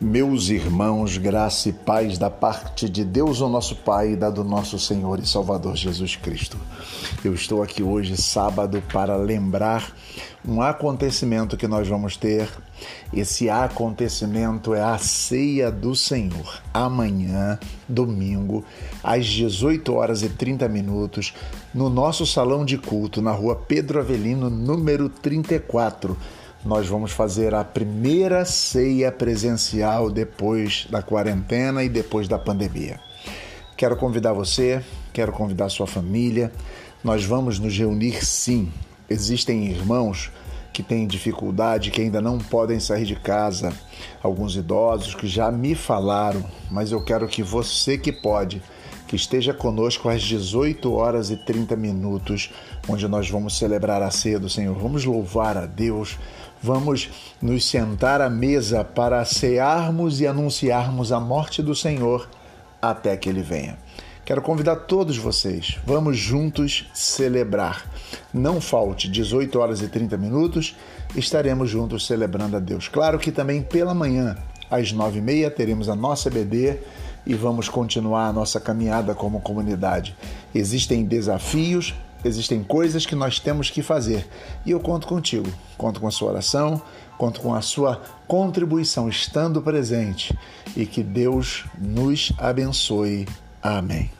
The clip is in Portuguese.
Meus irmãos, graça e paz da parte de Deus, o nosso Pai, e da do nosso Senhor e Salvador Jesus Cristo. Eu estou aqui hoje, sábado, para lembrar um acontecimento que nós vamos ter. Esse acontecimento é a ceia do Senhor. Amanhã, domingo, às 18 horas e 30 minutos, no nosso salão de culto, na rua Pedro Avelino, número 34 nós vamos fazer a primeira ceia presencial depois da quarentena e depois da pandemia. Quero convidar você, quero convidar sua família. Nós vamos nos reunir sim. Existem irmãos que têm dificuldade, que ainda não podem sair de casa, alguns idosos que já me falaram, mas eu quero que você que pode, que esteja conosco às 18 horas e 30 minutos, onde nós vamos celebrar a ceia do Senhor. Vamos louvar a Deus, vamos nos sentar à mesa para cearmos e anunciarmos a morte do Senhor até que ele venha. Quero convidar todos vocês, vamos juntos celebrar. Não falte, 18 horas e 30 minutos, estaremos juntos celebrando a Deus. Claro que também pela manhã, às 9h30, teremos a nossa BD e vamos continuar a nossa caminhada como comunidade. Existem desafios, existem coisas que nós temos que fazer e eu conto contigo. Conto com a sua oração, conto com a sua contribuição estando presente e que Deus nos abençoe. Amém.